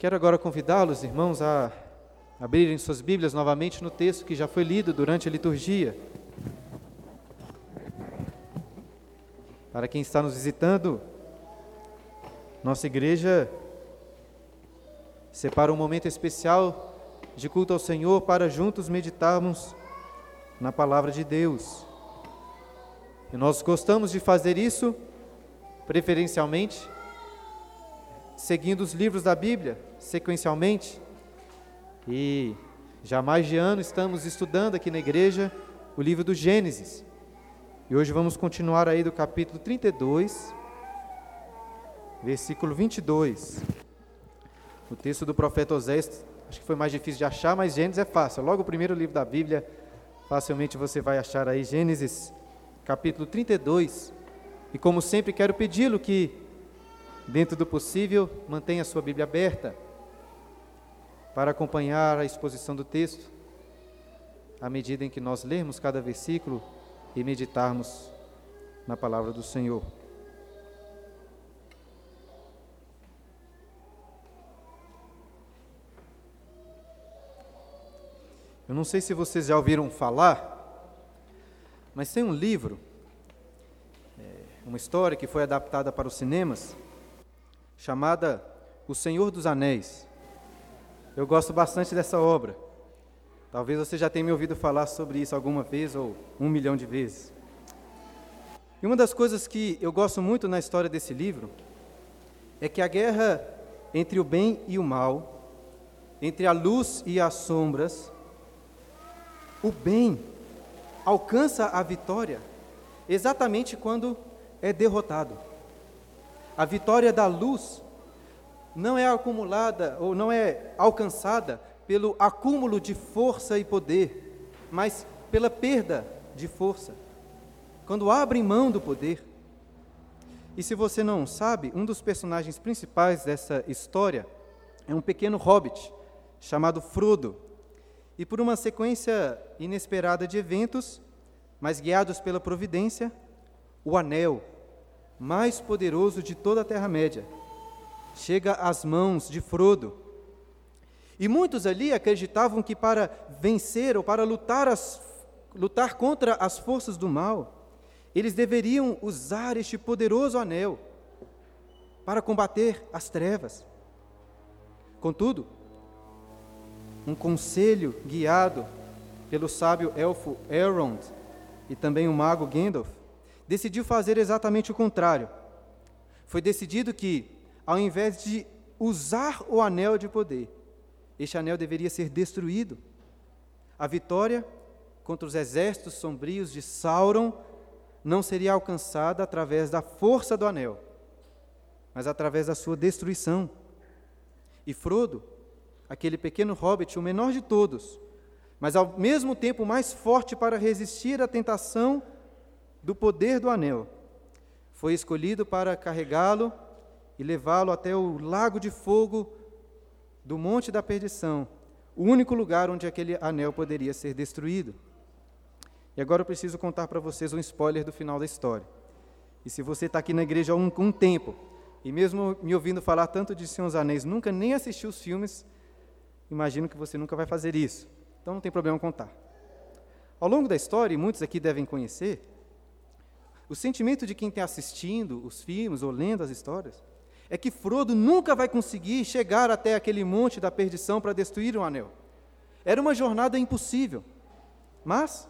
Quero agora convidá-los, irmãos, a abrirem suas Bíblias novamente no texto que já foi lido durante a liturgia. Para quem está nos visitando, nossa igreja separa um momento especial de culto ao Senhor para juntos meditarmos na palavra de Deus. E nós gostamos de fazer isso, preferencialmente, seguindo os livros da Bíblia, sequencialmente. E já mais de ano estamos estudando aqui na igreja o livro do Gênesis. E hoje vamos continuar aí do capítulo 32, versículo 22. O texto do profeta Oséias, acho que foi mais difícil de achar, mas Gênesis é fácil. Logo o primeiro livro da Bíblia, facilmente você vai achar aí Gênesis, capítulo 32. E como sempre, quero pedi-lo que, dentro do possível, mantenha a sua Bíblia aberta para acompanhar a exposição do texto, à medida em que nós lermos cada versículo e meditarmos na palavra do Senhor. Eu não sei se vocês já ouviram falar, mas tem um livro, é, uma história que foi adaptada para os cinemas, chamada O Senhor dos Anéis. Eu gosto bastante dessa obra. Talvez você já tenha me ouvido falar sobre isso alguma vez ou um milhão de vezes. E uma das coisas que eu gosto muito na história desse livro é que a guerra entre o bem e o mal, entre a luz e as sombras, o bem alcança a vitória exatamente quando é derrotado. A vitória da luz não é acumulada ou não é alcançada pelo acúmulo de força e poder, mas pela perda de força. Quando abrem mão do poder. E se você não sabe, um dos personagens principais dessa história é um pequeno hobbit chamado Frodo. E por uma sequência inesperada de eventos, mas guiados pela providência, o anel mais poderoso de toda a Terra-média chega às mãos de Frodo e muitos ali acreditavam que para vencer ou para lutar, as, lutar contra as forças do mal, eles deveriam usar este poderoso anel para combater as trevas. Contudo, um conselho guiado pelo sábio elfo Elrond e também o mago Gandalf decidiu fazer exatamente o contrário. Foi decidido que, ao invés de usar o anel de poder, este anel deveria ser destruído. A vitória contra os exércitos sombrios de Sauron não seria alcançada através da força do anel, mas através da sua destruição. E Frodo, aquele pequeno hobbit, o menor de todos, mas ao mesmo tempo mais forte para resistir à tentação do poder do anel, foi escolhido para carregá-lo e levá-lo até o lago de fogo do Monte da Perdição, o único lugar onde aquele anel poderia ser destruído. E agora eu preciso contar para vocês um spoiler do final da história. E se você está aqui na igreja há um, um, tempo, e mesmo me ouvindo falar tanto de Senhor dos Anéis, nunca nem assistiu os filmes, imagino que você nunca vai fazer isso. Então não tem problema contar. Ao longo da história, e muitos aqui devem conhecer, o sentimento de quem está assistindo os filmes ou lendo as histórias é que Frodo nunca vai conseguir chegar até aquele monte da perdição para destruir o anel. Era uma jornada impossível. Mas,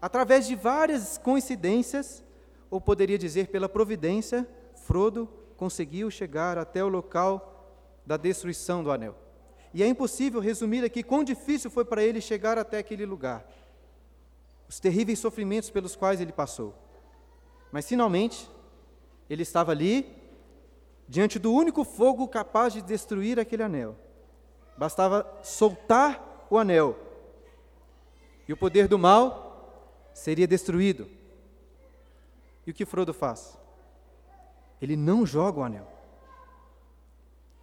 através de várias coincidências, ou poderia dizer pela providência, Frodo conseguiu chegar até o local da destruição do anel. E é impossível resumir aqui quão difícil foi para ele chegar até aquele lugar. Os terríveis sofrimentos pelos quais ele passou. Mas finalmente, ele estava ali diante do único fogo capaz de destruir aquele anel. Bastava soltar o anel e o poder do mal seria destruído. E o que Frodo faz? Ele não joga o anel.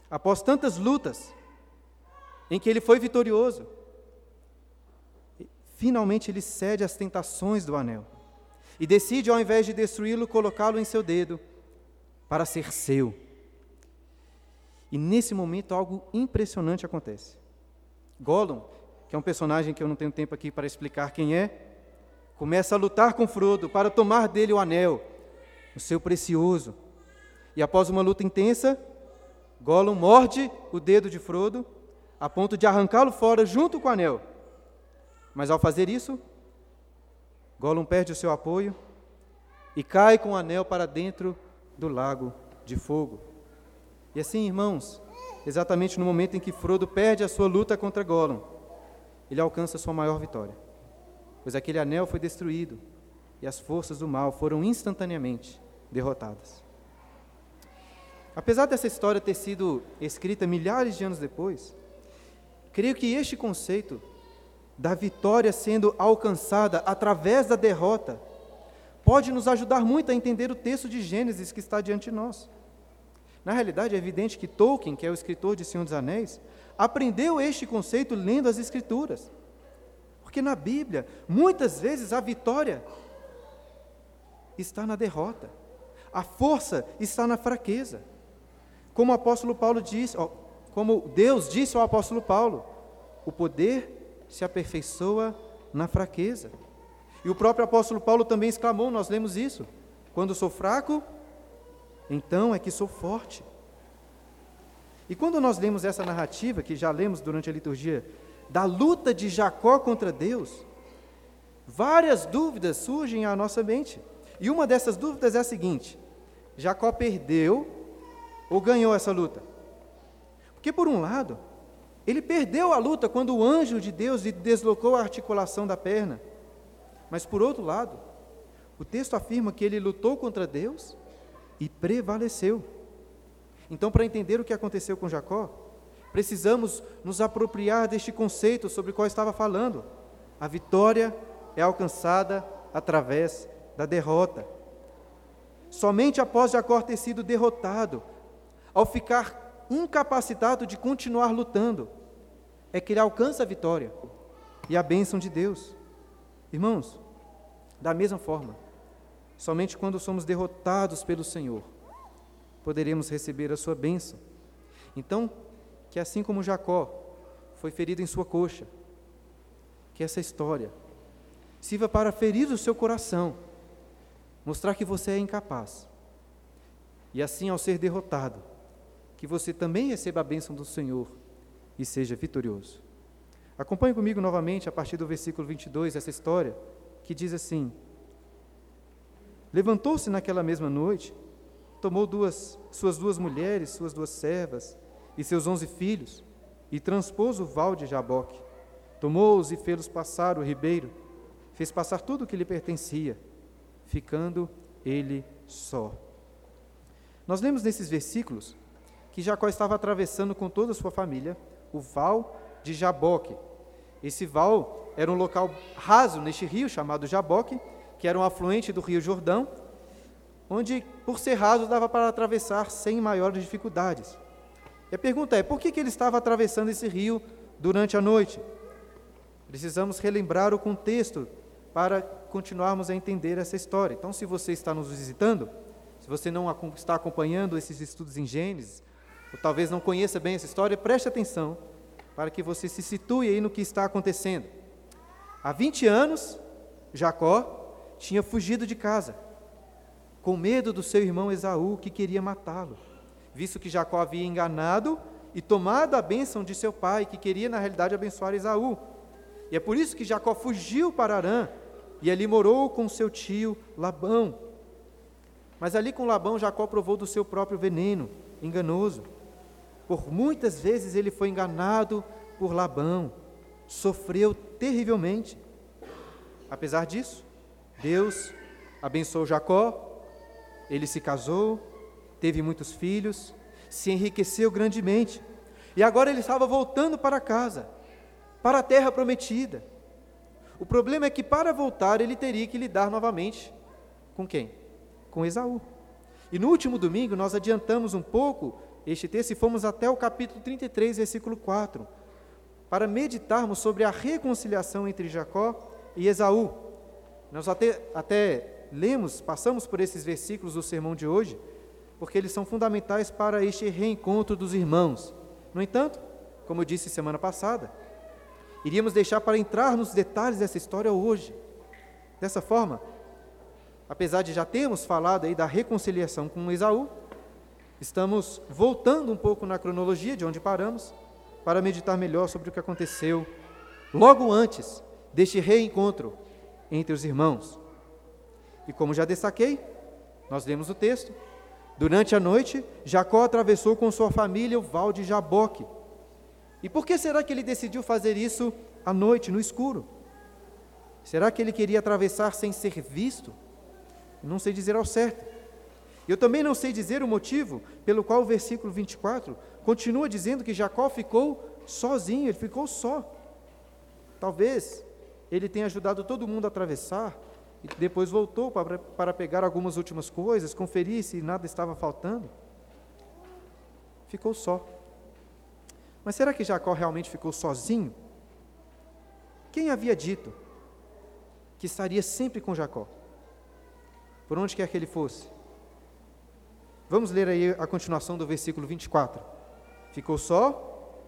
Após tantas lutas, em que ele foi vitorioso, finalmente ele cede às tentações do anel e decide, ao invés de destruí-lo, colocá-lo em seu dedo para ser seu. E nesse momento algo impressionante acontece. Gollum, que é um personagem que eu não tenho tempo aqui para explicar quem é, começa a lutar com Frodo para tomar dele o anel, o seu precioso. E após uma luta intensa, Gollum morde o dedo de Frodo a ponto de arrancá-lo fora junto com o anel. Mas ao fazer isso, Gollum perde o seu apoio e cai com o anel para dentro do lago de fogo. E assim, irmãos, exatamente no momento em que Frodo perde a sua luta contra Gollum, ele alcança sua maior vitória. Pois aquele anel foi destruído e as forças do mal foram instantaneamente derrotadas. Apesar dessa história ter sido escrita milhares de anos depois, creio que este conceito da vitória sendo alcançada através da derrota pode nos ajudar muito a entender o texto de Gênesis que está diante de nós. Na realidade, é evidente que Tolkien, que é o escritor de Senhor dos Anéis, aprendeu este conceito lendo as Escrituras. Porque na Bíblia, muitas vezes a vitória está na derrota, a força está na fraqueza. Como o apóstolo Paulo disse, como Deus disse ao apóstolo Paulo, o poder se aperfeiçoa na fraqueza. E o próprio apóstolo Paulo também exclamou, nós lemos isso: quando sou fraco, então é que sou forte. E quando nós lemos essa narrativa, que já lemos durante a liturgia, da luta de Jacó contra Deus, várias dúvidas surgem à nossa mente. E uma dessas dúvidas é a seguinte: Jacó perdeu ou ganhou essa luta? Porque, por um lado, ele perdeu a luta quando o anjo de Deus lhe deslocou a articulação da perna. Mas, por outro lado, o texto afirma que ele lutou contra Deus e prevaleceu. Então, para entender o que aconteceu com Jacó, precisamos nos apropriar deste conceito sobre o qual estava falando. A vitória é alcançada através da derrota. Somente após Jacó ter sido derrotado, ao ficar incapacitado de continuar lutando, é que ele alcança a vitória e a bênção de Deus. Irmãos, da mesma forma, Somente quando somos derrotados pelo Senhor poderemos receber a sua bênção. Então, que assim como Jacó foi ferido em sua coxa, que essa história sirva para ferir o seu coração, mostrar que você é incapaz. E assim, ao ser derrotado, que você também receba a bênção do Senhor e seja vitorioso. Acompanhe comigo novamente, a partir do versículo 22, essa história, que diz assim: Levantou-se naquela mesma noite, tomou duas, suas duas mulheres, suas duas servas e seus onze filhos, e transpôs o val de Jaboque. Tomou-os e fê-los passar o ribeiro, fez passar tudo o que lhe pertencia, ficando ele só. Nós lemos nesses versículos que Jacó estava atravessando com toda a sua família o val de Jaboque. Esse val era um local raso neste rio chamado Jaboque, que era um afluente do Rio Jordão, onde, por ser raso, dava para atravessar sem maiores dificuldades. E a pergunta é: por que, que ele estava atravessando esse rio durante a noite? Precisamos relembrar o contexto para continuarmos a entender essa história. Então, se você está nos visitando, se você não está acompanhando esses estudos em Gênesis, ou talvez não conheça bem essa história, preste atenção para que você se situe aí no que está acontecendo. Há 20 anos, Jacó tinha fugido de casa, com medo do seu irmão Esaú, que queria matá-lo, visto que Jacó havia enganado e tomado a bênção de seu pai, que queria na realidade abençoar Esaú. E é por isso que Jacó fugiu para Arã e ali morou com seu tio Labão. Mas ali com Labão, Jacó provou do seu próprio veneno enganoso. Por muitas vezes ele foi enganado por Labão, sofreu terrivelmente. Apesar disso, Deus abençoou Jacó, ele se casou, teve muitos filhos, se enriqueceu grandemente. E agora ele estava voltando para casa, para a terra prometida. O problema é que para voltar ele teria que lidar novamente com quem? Com Esaú. E no último domingo nós adiantamos um pouco este texto e fomos até o capítulo 33, versículo 4, para meditarmos sobre a reconciliação entre Jacó e Esaú. Nós até, até lemos, passamos por esses versículos do sermão de hoje, porque eles são fundamentais para este reencontro dos irmãos. No entanto, como eu disse semana passada, iríamos deixar para entrar nos detalhes dessa história hoje. Dessa forma, apesar de já termos falado aí da reconciliação com Esaú, estamos voltando um pouco na cronologia de onde paramos para meditar melhor sobre o que aconteceu logo antes deste reencontro entre os irmãos. E como já destaquei, nós lemos o texto. Durante a noite, Jacó atravessou com sua família o val de Jaboque. E por que será que ele decidiu fazer isso à noite, no escuro? Será que ele queria atravessar sem ser visto? Não sei dizer ao certo. Eu também não sei dizer o motivo pelo qual o versículo 24 continua dizendo que Jacó ficou sozinho, ele ficou só. Talvez ele tenha ajudado todo mundo a atravessar e depois voltou para, para pegar algumas últimas coisas, conferir se nada estava faltando. Ficou só. Mas será que Jacó realmente ficou sozinho? Quem havia dito que estaria sempre com Jacó? Por onde quer que ele fosse? Vamos ler aí a continuação do versículo 24. Ficou só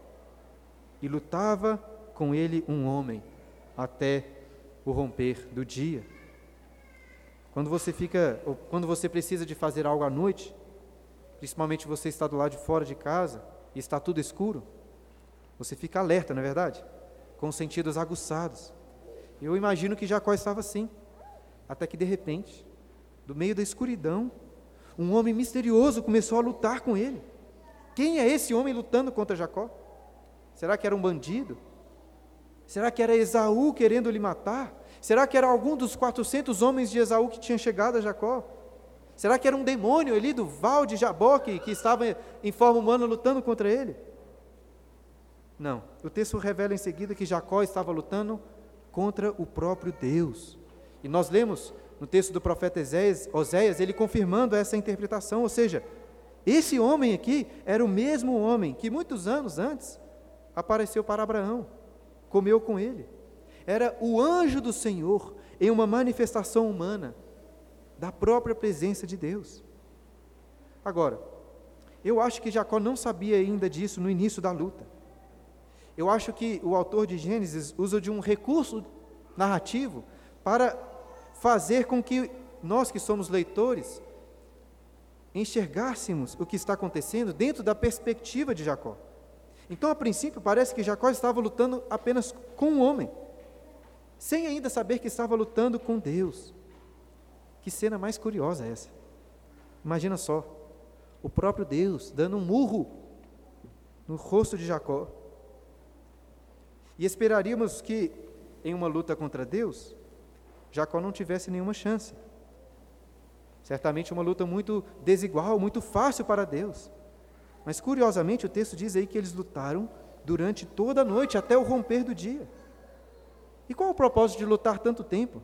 e lutava com ele um homem até o romper do dia. Quando você fica, quando você precisa de fazer algo à noite, principalmente você está do lado de fora de casa e está tudo escuro, você fica alerta, não é verdade? Com os sentidos aguçados. Eu imagino que Jacó estava assim, até que de repente, do meio da escuridão, um homem misterioso começou a lutar com ele. Quem é esse homem lutando contra Jacó? Será que era um bandido? Será que era Esaú querendo lhe matar? Será que era algum dos 400 homens de Esaú que tinha chegado a Jacó? Será que era um demônio ali do Val de Jaboque que estava em forma humana lutando contra ele? Não. O texto revela em seguida que Jacó estava lutando contra o próprio Deus. E nós lemos no texto do profeta Oséias, ele confirmando essa interpretação, ou seja, esse homem aqui era o mesmo homem que muitos anos antes apareceu para Abraão, comeu com ele. Era o anjo do Senhor em uma manifestação humana da própria presença de Deus. Agora, eu acho que Jacó não sabia ainda disso no início da luta. Eu acho que o autor de Gênesis usa de um recurso narrativo para fazer com que nós que somos leitores enxergássemos o que está acontecendo dentro da perspectiva de Jacó. Então, a princípio, parece que Jacó estava lutando apenas com um homem, sem ainda saber que estava lutando com Deus. Que cena mais curiosa é essa? Imagina só, o próprio Deus dando um murro no rosto de Jacó. E esperaríamos que, em uma luta contra Deus, Jacó não tivesse nenhuma chance. Certamente uma luta muito desigual, muito fácil para Deus. Mas curiosamente o texto diz aí que eles lutaram durante toda a noite, até o romper do dia. E qual é o propósito de lutar tanto tempo?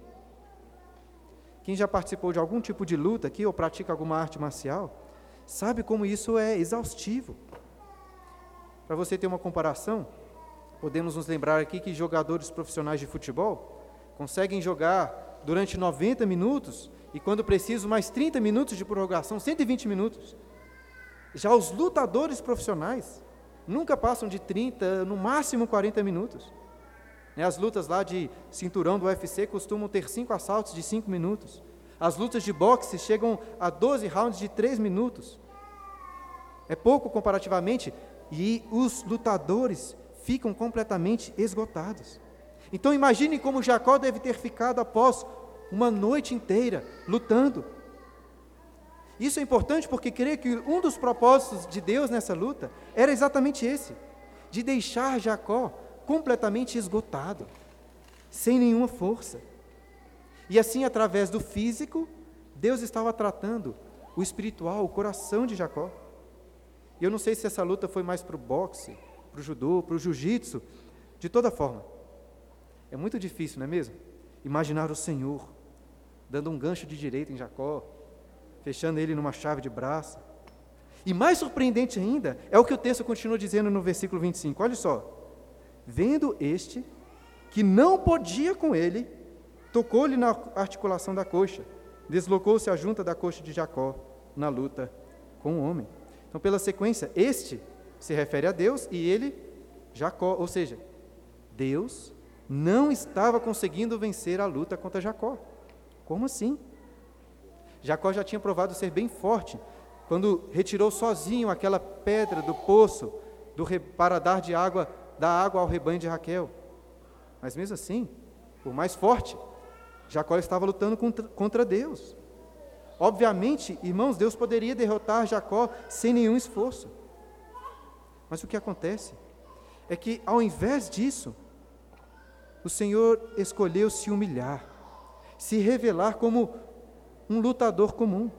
Quem já participou de algum tipo de luta aqui ou pratica alguma arte marcial, sabe como isso é exaustivo. Para você ter uma comparação, podemos nos lembrar aqui que jogadores profissionais de futebol conseguem jogar durante 90 minutos e, quando preciso, mais 30 minutos de prorrogação, 120 minutos. Já os lutadores profissionais nunca passam de 30, no máximo 40 minutos. Né, as lutas lá de cinturão do UFC costumam ter cinco assaltos de 5 minutos. As lutas de boxe chegam a 12 rounds de 3 minutos. É pouco comparativamente, e os lutadores ficam completamente esgotados. Então imagine como Jacó deve ter ficado após uma noite inteira lutando, isso é importante porque creio que um dos propósitos de Deus nessa luta era exatamente esse: de deixar Jacó completamente esgotado, sem nenhuma força. E assim, através do físico, Deus estava tratando o espiritual, o coração de Jacó. E eu não sei se essa luta foi mais para o boxe, para o judô, para o jiu-jitsu, de toda forma. É muito difícil, não é mesmo? Imaginar o Senhor dando um gancho de direita em Jacó, fechando ele numa chave de braço. E mais surpreendente ainda é o que o texto continua dizendo no versículo 25. Olha só. Vendo este, que não podia com ele, tocou-lhe na articulação da coxa, deslocou-se a junta da coxa de Jacó na luta com o homem. Então, pela sequência, este se refere a Deus e ele, Jacó. Ou seja, Deus não estava conseguindo vencer a luta contra Jacó. Como assim? Jacó já tinha provado ser bem forte quando retirou sozinho aquela pedra do poço do, para dar de água, da água ao rebanho de Raquel. Mas mesmo assim, por mais forte, Jacó estava lutando contra, contra Deus. Obviamente, irmãos, Deus poderia derrotar Jacó sem nenhum esforço. Mas o que acontece é que, ao invés disso, o Senhor escolheu se humilhar, se revelar como um lutador comum.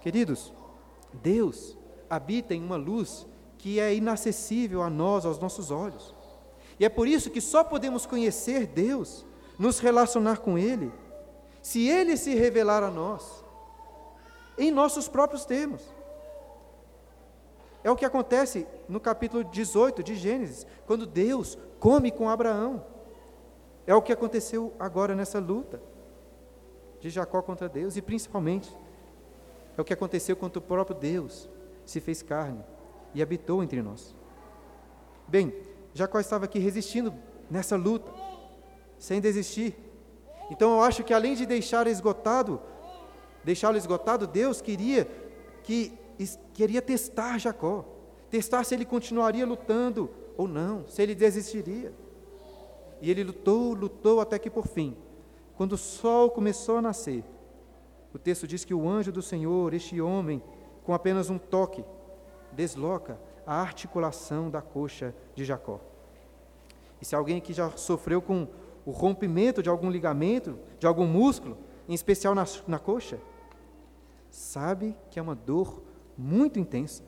Queridos, Deus habita em uma luz que é inacessível a nós, aos nossos olhos. E é por isso que só podemos conhecer Deus, nos relacionar com Ele, se Ele se revelar a nós, em nossos próprios termos. É o que acontece no capítulo 18 de Gênesis, quando Deus come com Abraão. É o que aconteceu agora nessa luta de Jacó contra Deus, e principalmente é o que aconteceu quando o próprio Deus se fez carne e habitou entre nós. Bem, Jacó estava aqui resistindo nessa luta, sem desistir. Então eu acho que além de deixar esgotado, deixá-lo esgotado, Deus queria que queria testar Jacó, testar se ele continuaria lutando ou não, se ele desistiria. E ele lutou, lutou até que por fim, quando o sol começou a nascer, o texto diz que o anjo do Senhor, este homem, com apenas um toque, desloca a articulação da coxa de Jacó. E se alguém que já sofreu com o rompimento de algum ligamento, de algum músculo, em especial na, na coxa, sabe que é uma dor muito intensa.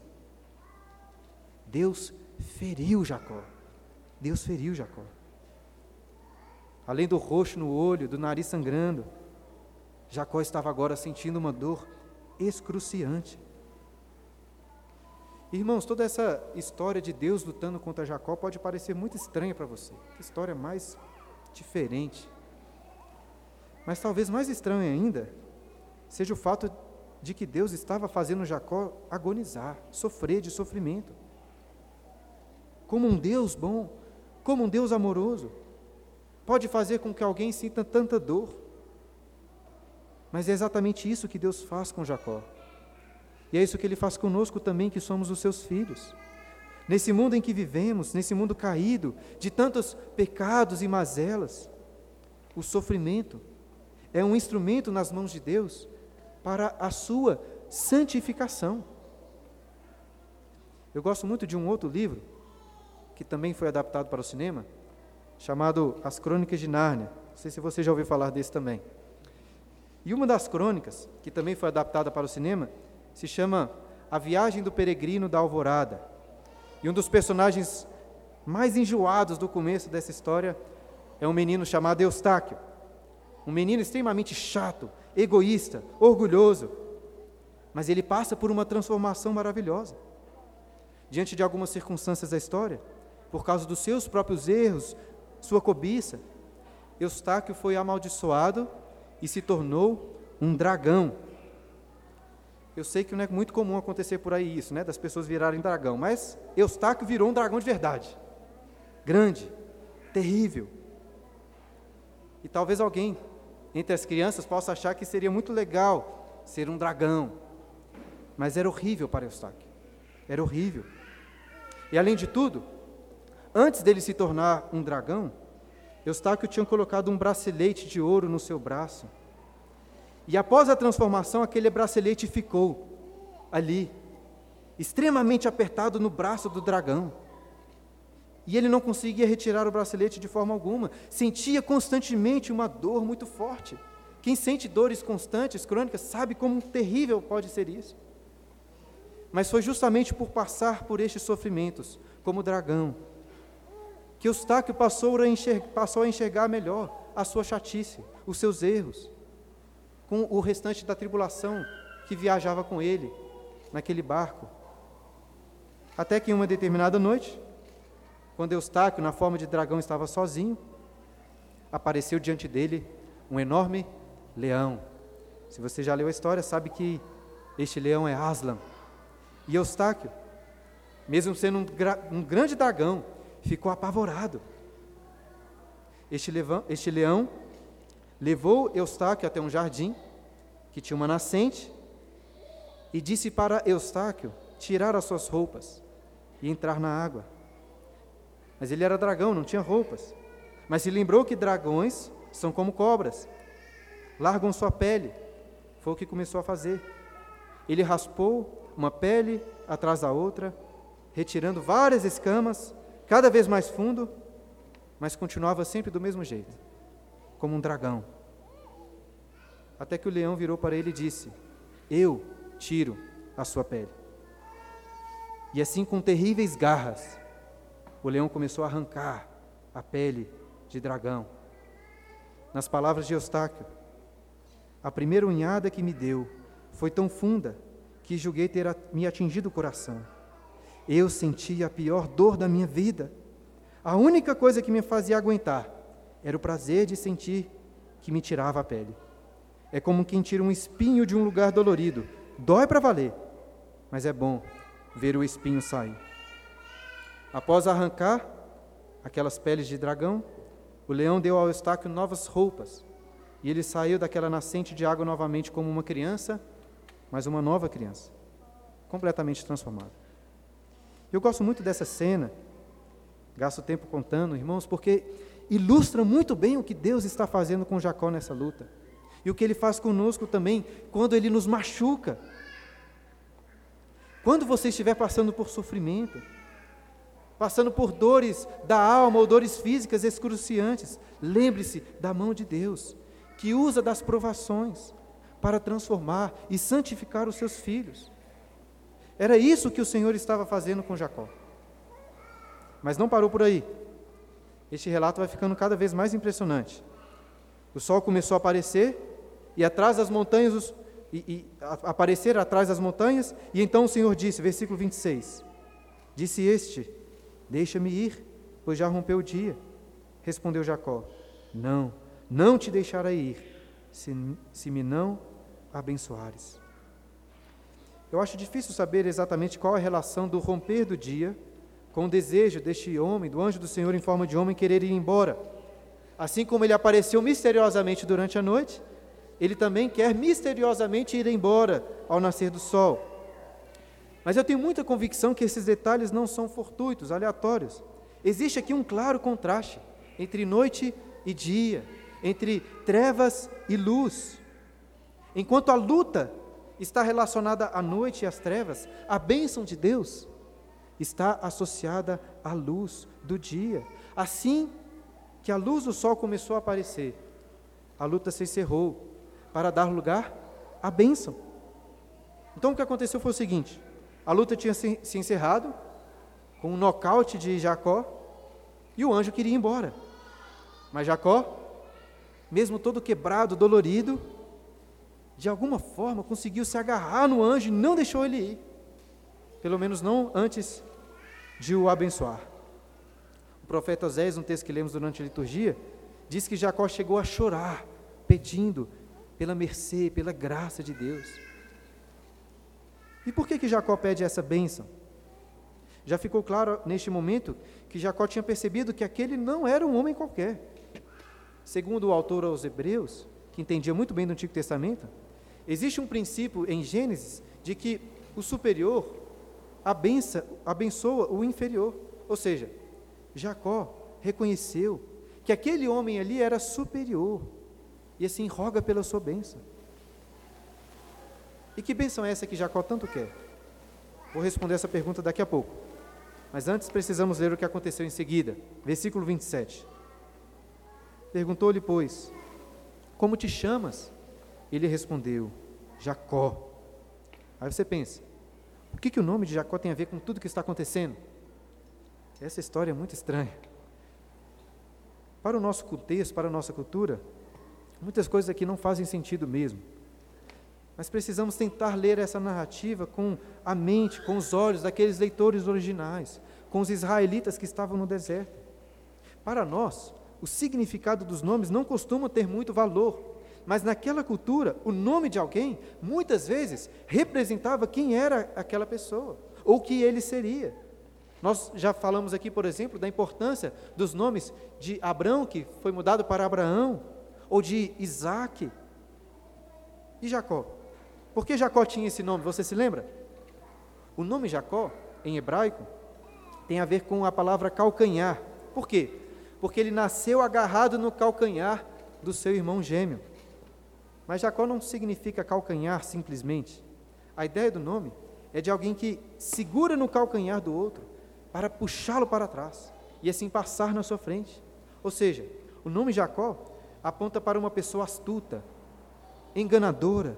Deus feriu Jacó. Deus feriu Jacó. Além do roxo no olho, do nariz sangrando, Jacó estava agora sentindo uma dor excruciante. Irmãos, toda essa história de Deus lutando contra Jacó pode parecer muito estranha para você. Que história mais diferente. Mas talvez mais estranho ainda seja o fato de que Deus estava fazendo Jacó agonizar, sofrer de sofrimento. Como um Deus bom, como um Deus amoroso, pode fazer com que alguém sinta tanta dor. Mas é exatamente isso que Deus faz com Jacó. E é isso que ele faz conosco também, que somos os seus filhos. Nesse mundo em que vivemos, nesse mundo caído, de tantos pecados e mazelas, o sofrimento é um instrumento nas mãos de Deus para a sua santificação. Eu gosto muito de um outro livro, que também foi adaptado para o cinema, chamado As Crônicas de Nárnia. Não sei se você já ouviu falar desse também. E uma das crônicas, que também foi adaptada para o cinema, se chama A Viagem do Peregrino da Alvorada. E um dos personagens mais enjoados do começo dessa história é um menino chamado Eustáquio. Um menino extremamente chato, egoísta, orgulhoso. Mas ele passa por uma transformação maravilhosa. Diante de algumas circunstâncias da história, por causa dos seus próprios erros, sua cobiça, Eustáquio foi amaldiçoado e se tornou um dragão. Eu sei que não é muito comum acontecer por aí isso, né, das pessoas virarem dragão, mas Eustáquio virou um dragão de verdade. Grande, terrível. E talvez alguém entre as crianças possa achar que seria muito legal ser um dragão. Mas era horrível para Eustáquio. Era horrível. E além de tudo, antes dele se tornar um dragão, Eustáquio tinha colocado um bracelete de ouro no seu braço e após a transformação, aquele bracelete ficou ali, extremamente apertado no braço do dragão. E ele não conseguia retirar o bracelete de forma alguma, sentia constantemente uma dor muito forte. Quem sente dores constantes, crônicas, sabe como terrível pode ser isso. Mas foi justamente por passar por estes sofrimentos, como dragão, que Eustáquio passou a, enxergar, passou a enxergar melhor a sua chatice, os seus erros com o restante da tribulação que viajava com ele naquele barco. Até que em uma determinada noite, quando Eustáquio, na forma de dragão, estava sozinho, apareceu diante dele um enorme leão. Se você já leu a história, sabe que Este leão é Aslan. E Eustáquio, mesmo sendo um, um grande dragão, ficou apavorado. Este, este leão levou Eustáquio até um jardim que tinha uma nascente e disse para Eustáquio tirar as suas roupas e entrar na água. Mas ele era dragão, não tinha roupas. Mas se lembrou que dragões são como cobras, largam sua pele. Foi o que começou a fazer. Ele raspou uma pele atrás da outra, retirando várias escamas, cada vez mais fundo, mas continuava sempre do mesmo jeito, como um dragão. Até que o leão virou para ele e disse: Eu tiro a sua pele. E assim, com terríveis garras, o leão começou a arrancar a pele de dragão. Nas palavras de Eustáquio, a primeira unhada que me deu foi tão funda que julguei ter me atingido o coração. Eu senti a pior dor da minha vida. A única coisa que me fazia aguentar era o prazer de sentir que me tirava a pele. É como quem tira um espinho de um lugar dolorido. Dói para valer, mas é bom ver o espinho sair. Após arrancar aquelas peles de dragão, o leão deu ao Eustáquio novas roupas, e ele saiu daquela nascente de água novamente como uma criança, mas uma nova criança, completamente transformada. Eu gosto muito dessa cena, gasto tempo contando, irmãos, porque ilustra muito bem o que Deus está fazendo com Jacó nessa luta. E o que ele faz conosco também, quando ele nos machuca. Quando você estiver passando por sofrimento, passando por dores da alma ou dores físicas excruciantes, lembre-se da mão de Deus, que usa das provações para transformar e santificar os seus filhos. Era isso que o Senhor estava fazendo com Jacó. Mas não parou por aí. Este relato vai ficando cada vez mais impressionante. O sol começou a aparecer e atrás das montanhas os, e, e a, aparecer atrás das montanhas, e então o Senhor disse, versículo 26. Disse este: Deixa-me ir, pois já rompeu o dia. Respondeu Jacó: Não, não te deixarei ir, se, se me não abençoares. Eu acho difícil saber exatamente qual a relação do romper do dia com o desejo deste homem, do anjo do Senhor em forma de homem, querer ir embora. Assim como ele apareceu misteriosamente durante a noite, ele também quer misteriosamente ir embora ao nascer do sol. Mas eu tenho muita convicção que esses detalhes não são fortuitos, aleatórios. Existe aqui um claro contraste entre noite e dia, entre trevas e luz. Enquanto a luta está relacionada à noite e às trevas, a bênção de Deus está associada à luz do dia. Assim que a luz do sol começou a aparecer, a luta se encerrou para dar lugar à bênção. Então o que aconteceu foi o seguinte: a luta tinha se, encerrado com um nocaute de Jacó e o anjo queria ir embora. Mas Jacó, mesmo todo quebrado, dolorido, de alguma forma conseguiu se agarrar no anjo e não deixou ele ir. Pelo menos não antes de o abençoar. O profeta Osés, um texto que lemos durante a liturgia, diz que Jacó chegou a chorar, pedindo pela mercê, pela graça de Deus. E por que, que Jacó pede essa bênção? Já ficou claro neste momento que Jacó tinha percebido que aquele não era um homem qualquer. Segundo o autor aos Hebreus, que entendia muito bem do Antigo Testamento, existe um princípio em Gênesis de que o superior abença, abençoa o inferior. Ou seja, Jacó reconheceu que aquele homem ali era superior e assim roga pela sua bênção. E que bênção é essa que Jacó tanto quer? Vou responder essa pergunta daqui a pouco. Mas antes precisamos ler o que aconteceu em seguida. Versículo 27. Perguntou-lhe, pois, como te chamas? Ele respondeu, Jacó. Aí você pensa, o que, que o nome de Jacó tem a ver com tudo que está acontecendo? Essa história é muito estranha. Para o nosso contexto, para a nossa cultura, muitas coisas aqui não fazem sentido mesmo. Mas precisamos tentar ler essa narrativa com a mente, com os olhos daqueles leitores originais, com os israelitas que estavam no deserto. Para nós, o significado dos nomes não costuma ter muito valor, mas naquela cultura, o nome de alguém, muitas vezes, representava quem era aquela pessoa, ou que ele seria. Nós já falamos aqui, por exemplo, da importância dos nomes de Abrão, que foi mudado para Abraão, ou de Isaac e Jacó. Por que Jacó tinha esse nome? Você se lembra? O nome Jacó, em hebraico, tem a ver com a palavra calcanhar. Por quê? Porque ele nasceu agarrado no calcanhar do seu irmão gêmeo. Mas Jacó não significa calcanhar simplesmente. A ideia do nome é de alguém que segura no calcanhar do outro para puxá-lo para trás e assim passar na sua frente. Ou seja, o nome Jacó aponta para uma pessoa astuta, enganadora,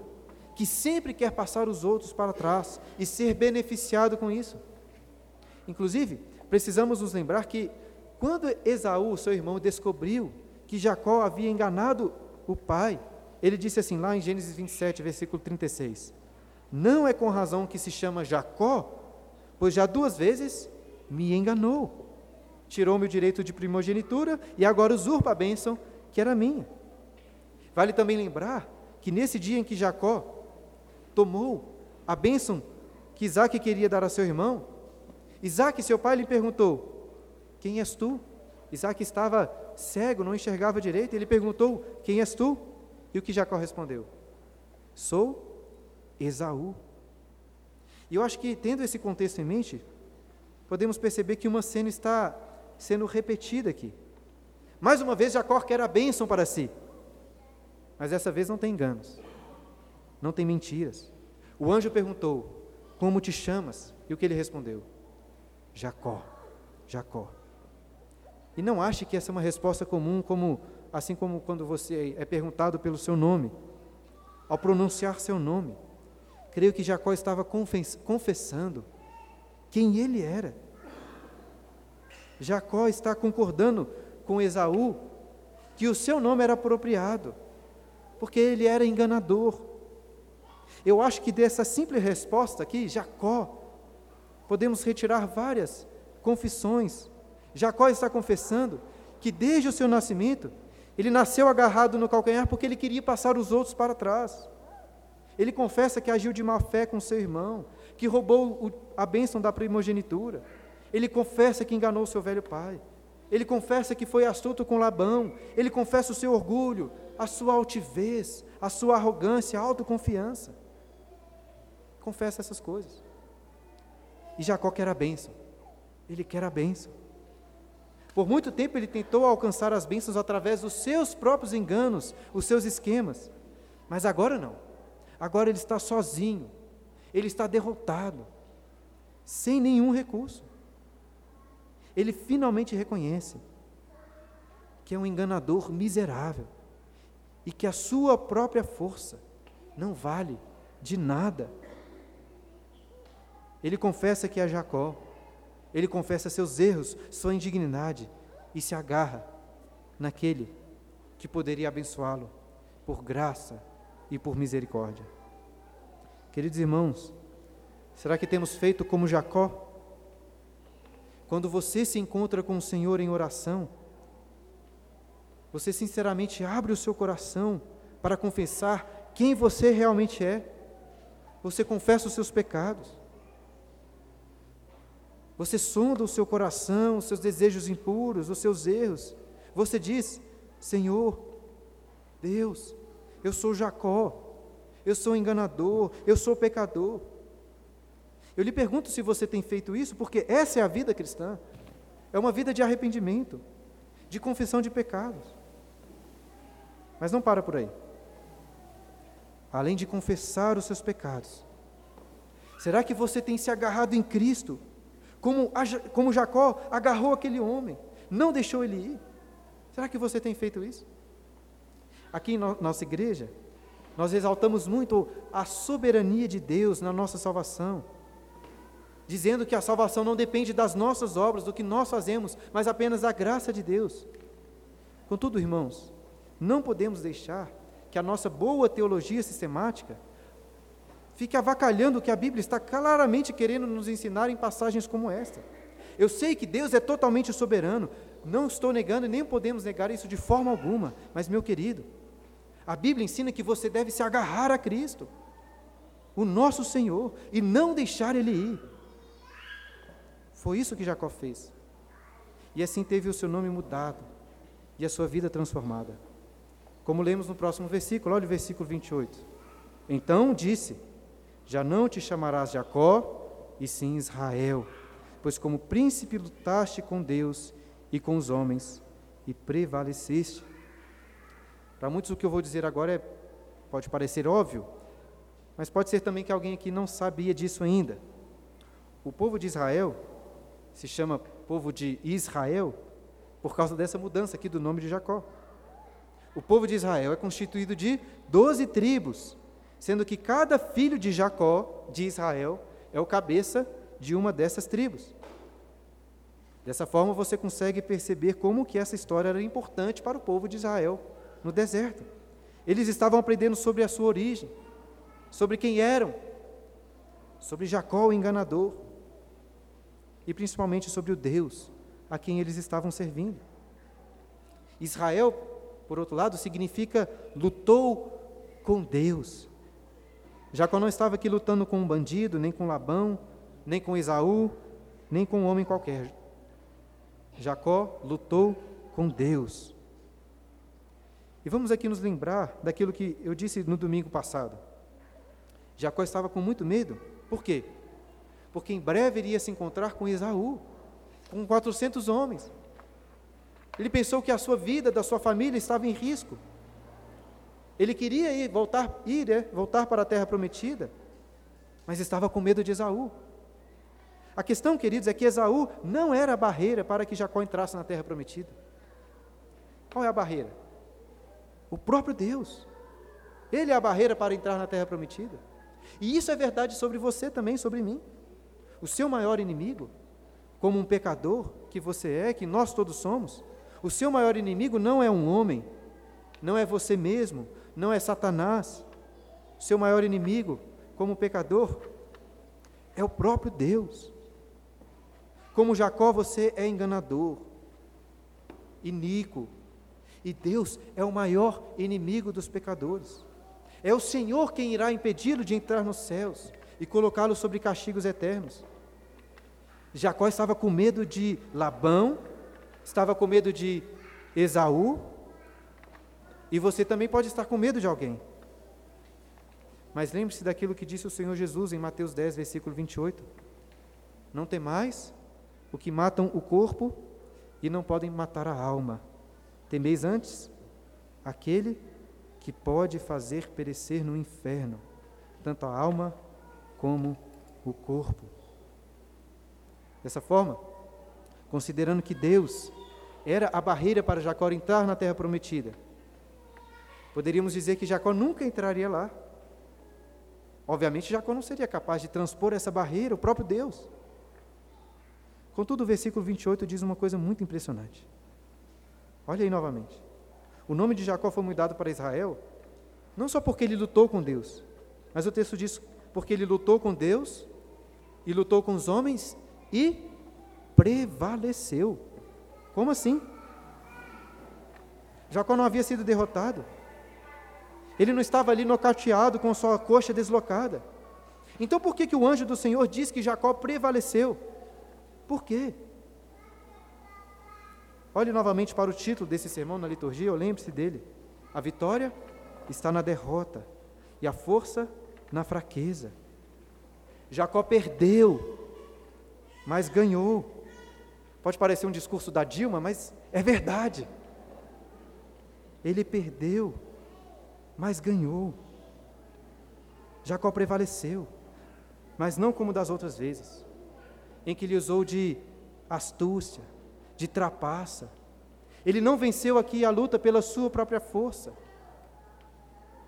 que sempre quer passar os outros para trás e ser beneficiado com isso. Inclusive, precisamos nos lembrar que quando Esaú, seu irmão, descobriu que Jacó havia enganado o pai, ele disse assim lá em Gênesis 27, versículo 36: Não é com razão que se chama Jacó, pois já duas vezes me enganou. Tirou-me o direito de primogenitura e agora usurpa a bênção que era minha. Vale também lembrar que nesse dia em que Jacó tomou a bênção que Isaac queria dar a seu irmão, Isaac, seu pai, lhe perguntou: Quem és tu? Isaac estava cego, não enxergava direito. Ele perguntou: Quem és tu? E o que Jacó respondeu? Sou Esaú. E eu acho que, tendo esse contexto em mente, podemos perceber que uma cena está sendo repetida aqui. Mais uma vez, Jacó quer a bênção para si. Mas dessa vez não tem enganos, não tem mentiras. O anjo perguntou: Como te chamas? E o que ele respondeu? Jacó, Jacó. E não ache que essa é uma resposta comum, como assim como quando você é perguntado pelo seu nome. Ao pronunciar seu nome, creio que Jacó estava confessando quem ele era. Jacó está concordando com Esaú que o seu nome era apropriado, porque ele era enganador. Eu acho que dessa simples resposta aqui, Jacó, podemos retirar várias confissões. Jacó está confessando que desde o seu nascimento, ele nasceu agarrado no calcanhar porque ele queria passar os outros para trás. Ele confessa que agiu de má fé com seu irmão, que roubou a bênção da primogenitura. Ele confessa que enganou seu velho pai. Ele confessa que foi astuto com Labão. Ele confessa o seu orgulho, a sua altivez, a sua arrogância, a autoconfiança. Confessa essas coisas. E Jacó quer a bênção. Ele quer a bênção. Por muito tempo ele tentou alcançar as bênçãos através dos seus próprios enganos, os seus esquemas. Mas agora não. Agora ele está sozinho. Ele está derrotado. Sem nenhum recurso. Ele finalmente reconhece que é um enganador miserável e que a sua própria força não vale de nada ele confessa que é Jacó, ele confessa seus erros, sua indignidade e se agarra naquele que poderia abençoá-lo por graça e por misericórdia. Queridos irmãos, será que temos feito como Jacó? Quando você se encontra com o Senhor em oração, você sinceramente abre o seu coração para confessar quem você realmente é. Você confessa os seus pecados. Você sonda o seu coração, os seus desejos impuros, os seus erros. Você diz: Senhor, Deus, eu sou Jacó, eu sou enganador, eu sou pecador. Eu lhe pergunto se você tem feito isso, porque essa é a vida cristã. É uma vida de arrependimento, de confissão de pecados. Mas não para por aí. Além de confessar os seus pecados, será que você tem se agarrado em Cristo como, como Jacó agarrou aquele homem, não deixou ele ir. Será que você tem feito isso? Aqui em no, nossa igreja, nós exaltamos muito a soberania de Deus na nossa salvação, dizendo que a salvação não depende das nossas obras, do que nós fazemos, mas apenas da graça de Deus. Contudo, irmãos, não podemos deixar que a nossa boa teologia sistemática fique avacalhando o que a Bíblia está claramente querendo nos ensinar em passagens como esta. Eu sei que Deus é totalmente soberano, não estou negando e nem podemos negar isso de forma alguma, mas, meu querido, A Bíblia ensina que você deve se agarrar a Cristo, o nosso Senhor, e não deixar Ele ir. Foi isso que Jacó fez. E assim teve o seu nome mudado e a sua vida transformada. Como lemos no próximo versículo, olha o versículo 28. Então disse: Já não te chamarás Jacó, e sim Israel, pois como príncipe lutaste com Deus e com os homens e prevaleceste. Para muitos, o que eu vou dizer agora é, pode parecer óbvio, mas pode ser também que alguém aqui não sabia disso ainda. O povo de Israel se chama povo de Israel por causa dessa mudança aqui do nome de Jacó. O povo de Israel é constituído de doze tribos, sendo que cada filho de Jacó, de Israel, é o cabeça de uma dessas tribos. Dessa forma você consegue perceber como que essa história era importante para o povo de Israel no deserto. Eles estavam aprendendo sobre a sua origem, sobre quem eram, sobre Jacó o enganador e principalmente sobre o Deus a quem eles estavam servindo. Israel, por outro lado, significa lutou com Deus. Jacó não estava aqui lutando com um bandido, nem com Labão, nem com Esaú, nem com um homem qualquer. Jacó lutou com Deus. E vamos aqui nos lembrar daquilo que eu disse no domingo passado. Jacó estava com muito medo. Por quê? Porque em breve iria se encontrar com Esaú, com 400 homens. Ele pensou que a sua vida, da sua família estava em risco. Ele queria ir, voltar, ir, é, voltar para a terra prometida, mas estava com medo de Esaú. A questão, queridos, é que Esaú não era a barreira para que Jacó entrasse na terra prometida. Qual é a barreira? O próprio Deus. Ele é a barreira para entrar na terra prometida. E isso é verdade sobre você também, sobre mim. O seu maior inimigo, como um pecador que você é, que nós todos somos, o seu maior inimigo não é um homem, não é você mesmo, não é Satanás. Seu maior inimigo, como pecador, é o próprio Deus. Como Jacó, você é enganador, iníquo, e Deus é o maior inimigo dos pecadores. É o Senhor quem irá impedi-lo de entrar nos céus e colocá-lo sobre castigos eternos. Jacó estava com medo de Labão, estava com medo de Esaú, e você também pode estar com medo de alguém. Mas lembre-se daquilo que disse o Senhor Jesus em Mateus 10, versículo 28. Não temais o que matam o corpo e não podem matar a alma. Temeis antes aquele que pode fazer perecer no inferno, tanto a alma como o corpo. Dessa forma, considerando que Deus era a barreira para Jacó entrar na terra prometida, poderíamos dizer que Jacó nunca entraria lá. Obviamente, Jacó não seria capaz de transpor essa barreira, o próprio Deus. Contudo, o versículo 28 diz uma coisa muito impressionante. Olha aí novamente. O nome de Jacó foi mudado para Israel, não só porque ele lutou com Deus, mas o texto diz porque ele lutou com Deus e lutou com os homens e prevaleceu. Como assim? Jacó não havia sido derrotado. Ele não estava ali nocauteado com sua coxa deslocada. Então por que, que o anjo do Senhor diz que Jacó prevaleceu? Por quê? Olhe novamente para o título desse sermão na liturgia, lembre-se dele. A vitória está na derrota e a força na fraqueza. Jacó perdeu, mas ganhou. Pode parecer um discurso da Dilma, mas é verdade. Ele perdeu, mas ganhou. Jacó prevaleceu, mas não como das outras vezes em que ele usou de astúcia, de trapaça. Ele não venceu aqui a luta pela sua própria força.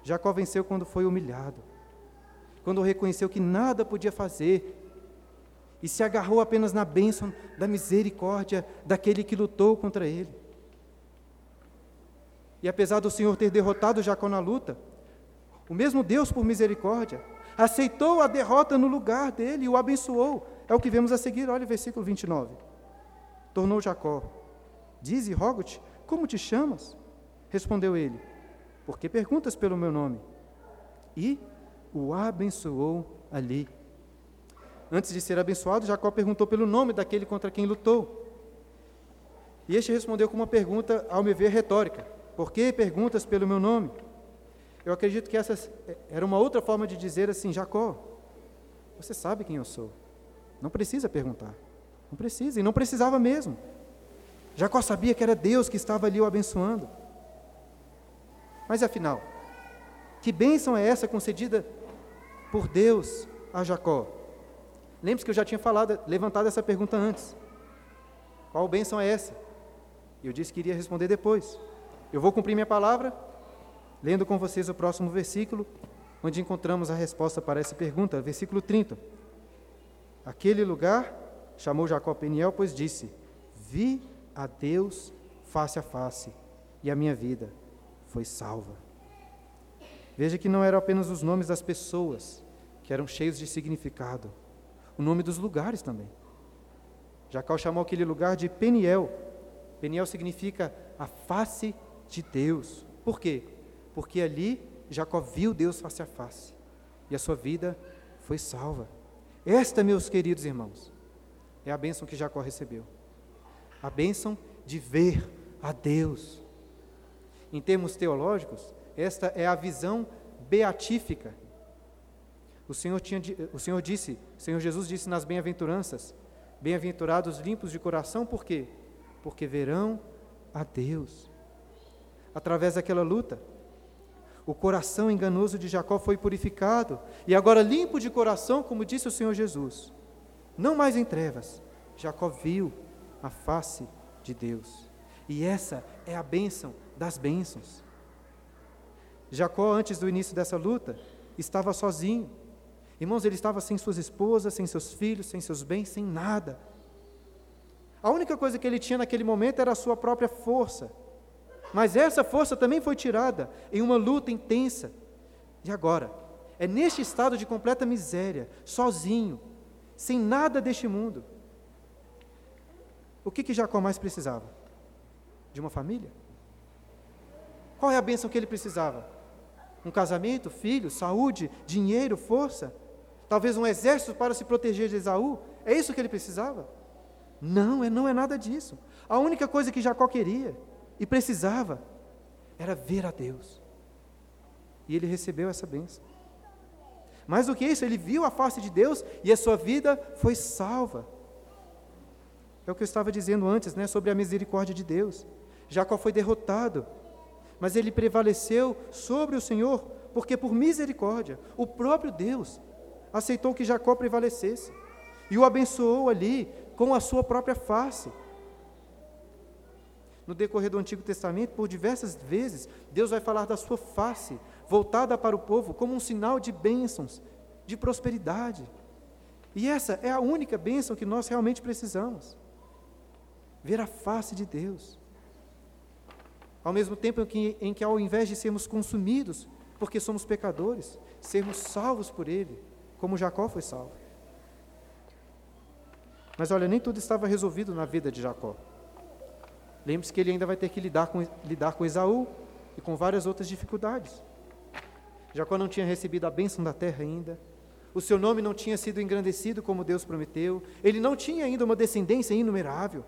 Jacó venceu quando foi humilhado, quando reconheceu que nada podia fazer e se agarrou apenas na bênção da misericórdia daquele que lutou contra ele. E apesar do Senhor ter derrotado Jacó na luta, o mesmo Deus, por misericórdia, aceitou a derrota no lugar dele e o abençoou, é o que vemos a seguir, olha o versículo 29. Tornou Jacó: Dize, rogo-te, como te chamas? Respondeu ele: Porque perguntas pelo meu nome? E o abençoou ali. Antes de ser abençoado, Jacó perguntou pelo nome daquele contra quem lutou. E este respondeu com uma pergunta, ao me ver, retórica: Por que perguntas pelo meu nome? Eu acredito que essa era uma outra forma de dizer assim: Jacó, você sabe quem eu sou. Não precisa perguntar. Não precisa, e não precisava mesmo. Jacó sabia que era Deus que estava ali o abençoando. Mas afinal, que bênção é essa concedida por Deus a Jacó? Lembre-se que eu já tinha falado, levantado essa pergunta antes. Qual bênção é essa? Eu disse que iria responder depois. Eu vou cumprir minha palavra, lendo com vocês o próximo versículo, onde encontramos a resposta para essa pergunta, versículo 30. Aquele lugar chamou Jacó Peniel, pois disse: Vi a Deus face a face, e a minha vida foi salva. Veja que não eram apenas os nomes das pessoas que eram cheios de significado, o nome dos lugares também. Jacó chamou aquele lugar de Peniel. Peniel significa a face de Deus. Por quê? Porque ali Jacó viu Deus face a face e a sua vida foi salva. Esta, meus queridos irmãos, é a bênção que Jacó recebeu. A bênção de ver a Deus. Em termos teológicos, esta é a visão beatífica. O Senhor, tinha, o Senhor disse, o Senhor Jesus disse nas bem-aventuranças: Bem-aventurados limpos de coração, por quê? Porque verão a Deus. Através daquela luta, o coração enganoso de Jacó foi purificado, e agora limpo de coração, como disse o Senhor Jesus, não mais em trevas, Jacó viu a face de Deus. E essa é a bênção das bênçãos. Jacó, antes do início dessa luta, estava sozinho. Irmãos, ele estava sem suas esposas, sem seus filhos, sem seus bens, sem nada. A única coisa que ele tinha naquele momento era a sua própria força. Mas essa força também foi tirada em uma luta intensa. E agora? É neste estado de completa miséria, sozinho, sem nada deste mundo. O que, que Jacó mais precisava? De uma família? Qual é a bênção que ele precisava? Um casamento, filhos, saúde, dinheiro, força? Talvez um exército para se proteger de Esaú? É isso que ele precisava? Não, é, não é nada disso. A única coisa que Jacó queria e precisava era ver a Deus. E ele recebeu essa bênção. Mais do que isso, ele viu a face de Deus e a sua vida foi salva. É o que eu estava dizendo antes, né, sobre a misericórdia de Deus. Jacó foi derrotado, mas ele prevaleceu sobre o Senhor, porque por misericórdia, o próprio Deus aceitou que Jacó prevalecesse e o abençoou ali com a sua própria face. No decorrer do Antigo Testamento, por diversas vezes, Deus vai falar da sua face, voltada para o povo, como um sinal de bênçãos, de prosperidade. E essa é a única bênção que nós realmente precisamos ver a face de Deus. Ao mesmo tempo em que, em que, ao invés de sermos consumidos, porque somos pecadores, sermos salvos por Ele, como Jacó foi salvo. Mas olha, nem tudo estava resolvido na vida de Jacó. Lembre-se que ele ainda vai ter que lidar com, lidar com Esaú e com várias outras dificuldades. Jacó não tinha recebido a bênção da terra ainda, o seu nome não tinha sido engrandecido como Deus prometeu, ele não tinha ainda uma descendência inumerável.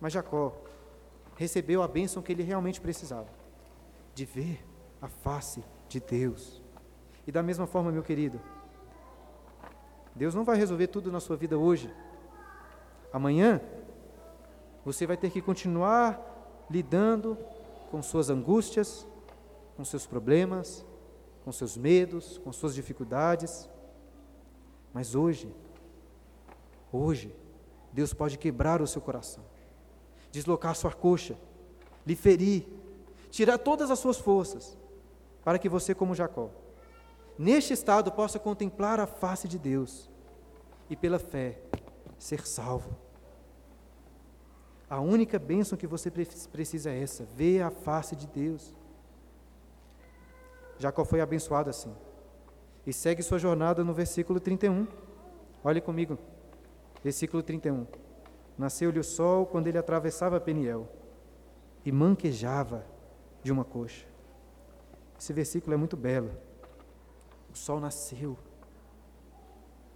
Mas Jacó recebeu a bênção que ele realmente precisava, de ver a face de Deus. E da mesma forma, meu querido, Deus não vai resolver tudo na sua vida hoje. Amanhã, você vai ter que continuar lidando com suas angústias, com seus problemas, com seus medos, com suas dificuldades. Mas hoje, hoje, Deus pode quebrar o seu coração deslocar sua coxa, lhe ferir, tirar todas as suas forças, para que você, como Jacó, neste estado possa contemplar a face de Deus e, pela fé, ser salvo. A única bênção que você precisa é essa: ver a face de Deus. Jacó foi abençoado assim. E segue sua jornada no versículo 31. Olhe comigo, versículo 31. Nasceu-lhe o sol quando ele atravessava Peniel e manquejava de uma coxa. Esse versículo é muito belo. O sol nasceu,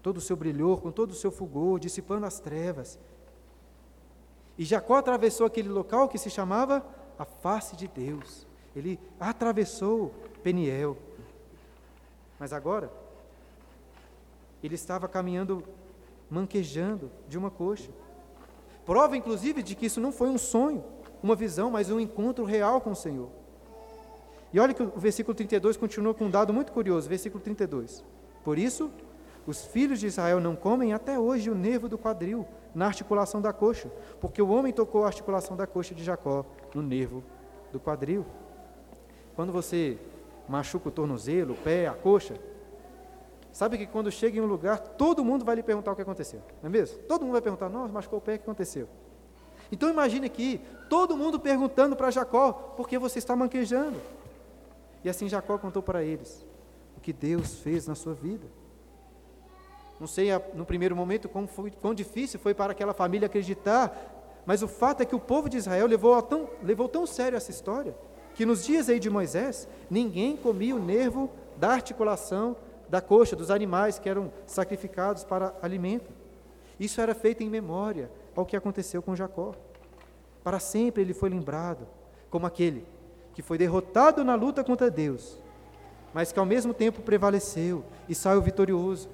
todo o seu brilhor, com todo o seu fulgor, dissipando as trevas. E Jacó atravessou aquele local que se chamava a face de Deus. Ele atravessou Peniel. Mas agora, ele estava caminhando, manquejando de uma coxa. Prova, inclusive, de que isso não foi um sonho, uma visão, mas um encontro real com o Senhor. E olha que o versículo 32 continua com um dado muito curioso, versículo 32. Por isso, os filhos de Israel não comem até hoje o nervo do quadril, na articulação da coxa, porque o homem tocou a articulação da coxa de Jacó no nervo do quadril. Quando você machuca o tornozelo, o pé, a coxa, sabe que quando chega em um lugar, todo mundo vai lhe perguntar o que aconteceu, não é mesmo? Todo mundo vai perguntar, nossa, machucou o pé, o que aconteceu? Então imagine aqui, todo mundo perguntando para Jacó, por que você está manquejando? E assim Jacó contou para eles o que Deus fez na sua vida. Não sei no primeiro momento quão, foi, quão difícil foi para aquela família acreditar, mas o fato é que o povo de Israel levou tão, levou tão sério essa história, que nos dias aí de Moisés, ninguém comia o nervo da articulação da coxa dos animais que eram sacrificados para alimento. Isso era feito em memória ao que aconteceu com Jacó. Para sempre ele foi lembrado como aquele que foi derrotado na luta contra Deus, mas que ao mesmo tempo prevaleceu e saiu vitorioso,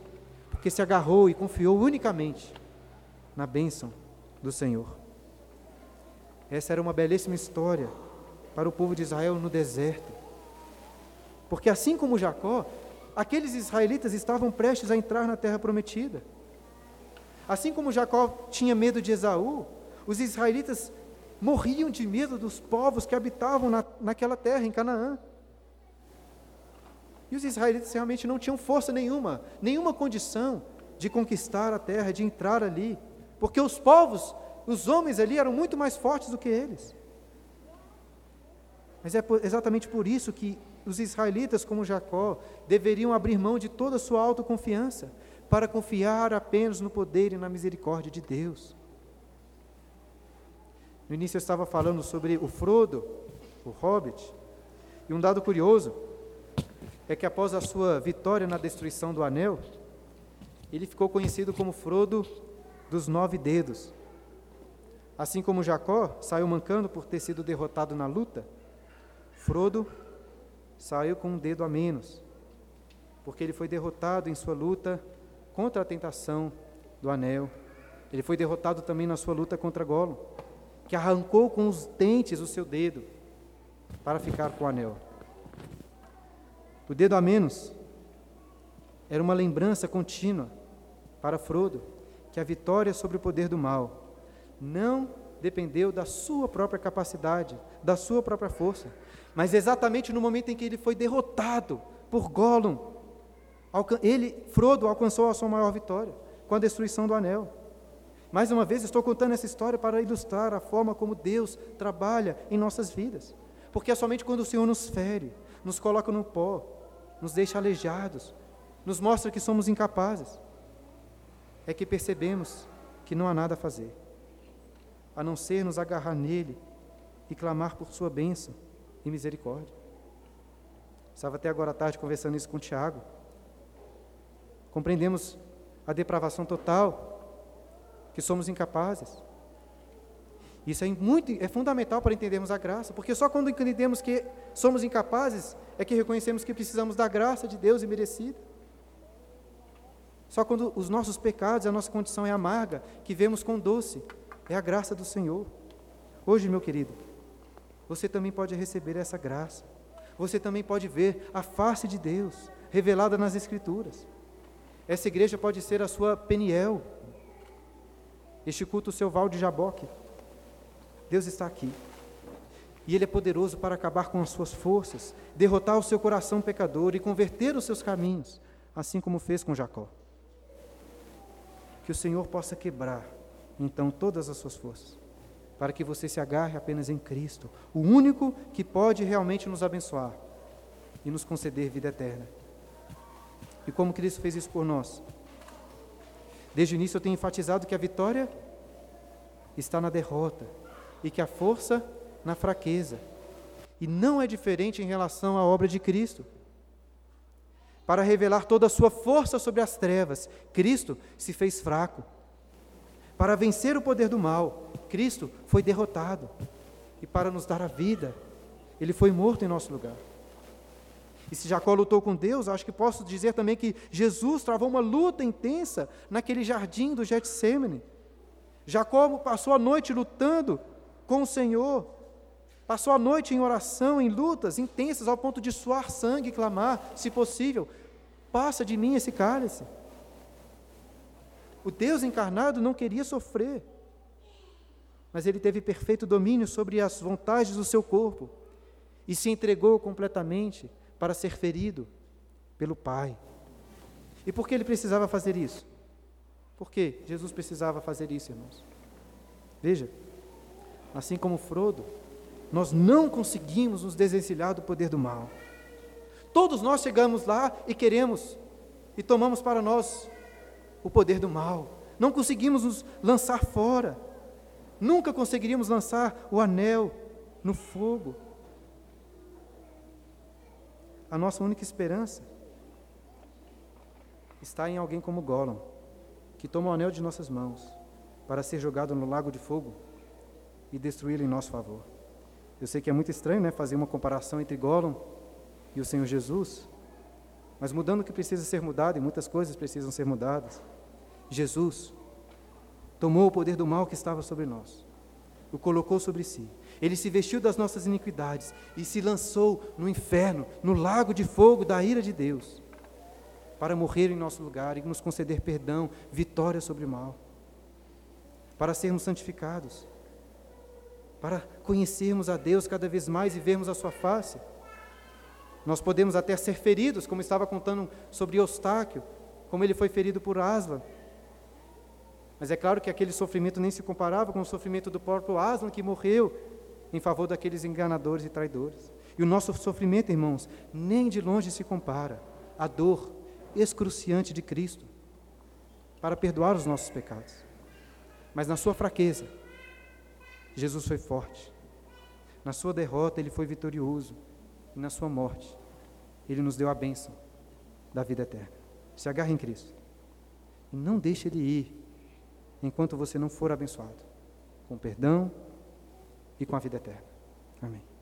porque se agarrou e confiou unicamente na bênção do Senhor. Essa era uma belíssima história para o povo de Israel no deserto. Porque assim como Jacó, aqueles israelitas estavam prestes a entrar na terra prometida. Assim como Jacó tinha medo de Esaú, os israelitas morriam de medo dos povos que habitavam na, naquela terra, em Canaã. E os israelitas realmente não tinham força nenhuma, nenhuma condição de conquistar a terra, de entrar ali, porque os povos, os homens ali eram muito mais fortes do que eles. Mas é exatamente por isso que os israelitas, como Jacó, deveriam abrir mão de toda a sua autoconfiança para confiar apenas no poder e na misericórdia de Deus. No início eu estava falando sobre o Frodo, o Hobbit, e um dado curioso é que após a sua vitória na destruição do anel, ele ficou conhecido como Frodo dos Nove Dedos. Assim como Jacó saiu mancando por ter sido derrotado na luta, Frodo saiu com um dedo a menos, porque ele foi derrotado em sua luta contra a tentação do anel. Ele foi derrotado também na sua luta contra Golo que arrancou com os dentes o seu dedo para ficar com o anel. O dedo a menos era uma lembrança contínua para Frodo que a vitória sobre o poder do mal não dependeu da sua própria capacidade, da sua própria força, mas exatamente no momento em que ele foi derrotado por Gollum, ele, Frodo, alcançou a sua maior vitória com a destruição do anel. Mais uma vez, estou contando essa história para ilustrar a forma como Deus trabalha em nossas vidas. Porque é somente quando o Senhor nos fere, nos coloca no pó, nos deixa aleijados, nos mostra que somos incapazes, é que percebemos que não há nada a fazer, a não ser nos agarrar nele e clamar por sua bênção e misericórdia. Estava até agora à tarde conversando isso com o Tiago. Compreendemos a depravação total que somos incapazes. Isso é muito é fundamental para entendermos a graça, porque só quando entendemos que somos incapazes é que reconhecemos que precisamos da graça de Deus imerecida. Só quando os nossos pecados, a nossa condição é amarga, que vemos com doce, é a graça do Senhor. Hoje, meu querido, você também pode receber essa graça. Você também pode ver a face de Deus revelada nas Escrituras. Essa igreja pode ser a sua Peniel, este culto o seu Val de Jaboque. Deus está aqui. E Ele é poderoso para acabar com as suas forças, derrotar o seu coração pecador e converter os seus caminhos, assim como fez com Jacó. Que o Senhor possa quebrar, então, todas as suas forças, para que você se agarre apenas em Cristo, o único que pode realmente nos abençoar e nos conceder vida eterna. E como Cristo fez isso por nós, Desde o início eu tenho enfatizado que a vitória está na derrota e que a força na fraqueza. E não é diferente em relação à obra de Cristo. Para revelar toda a sua força sobre as trevas, Cristo se fez fraco. Para vencer o poder do mal, Cristo foi derrotado. E para nos dar a vida, ele foi morto em nosso lugar. E se Jacó lutou com Deus, acho que posso dizer também que Jesus travou uma luta intensa naquele jardim do Getsemane. Jacó passou a noite lutando com o Senhor, passou a noite em oração, em lutas intensas, ao ponto de suar sangue e clamar, se possível, passa de mim esse cálice. O Deus encarnado não queria sofrer, mas ele teve perfeito domínio sobre as vontades do seu corpo e se entregou completamente para ser ferido pelo Pai. E por que ele precisava fazer isso? Por que Jesus precisava fazer isso, irmãos? Veja, assim como Frodo, nós não conseguimos nos desencilhar do poder do mal. Todos nós chegamos lá e queremos e tomamos para nós o poder do mal. Não conseguimos nos lançar fora. Nunca conseguiríamos lançar o anel no fogo a nossa única esperança está em alguém como Gollum, que toma o anel de nossas mãos para ser jogado no lago de fogo e destruí-lo em nosso favor. Eu sei que é muito estranho né, fazer uma comparação entre Gollum e o Senhor Jesus, mas mudando o que precisa ser mudado, e muitas coisas precisam ser mudadas, Jesus tomou o poder do mal que estava sobre nós, o colocou sobre si, ele se vestiu das nossas iniquidades e se lançou no inferno, no lago de fogo da ira de Deus, para morrer em nosso lugar e nos conceder perdão, vitória sobre o mal, para sermos santificados, para conhecermos a Deus cada vez mais e vermos a Sua face. Nós podemos até ser feridos, como estava contando sobre Eustáquio, como ele foi ferido por Aslan, mas é claro que aquele sofrimento nem se comparava com o sofrimento do próprio Aslan, que morreu em favor daqueles enganadores e traidores. E o nosso sofrimento, irmãos, nem de longe se compara à dor excruciante de Cristo para perdoar os nossos pecados. Mas na sua fraqueza, Jesus foi forte. Na sua derrota, ele foi vitorioso. E na sua morte, ele nos deu a bênção da vida eterna. Se agarre em Cristo. E não deixe ele ir enquanto você não for abençoado com perdão e com a vida eterna. Amém.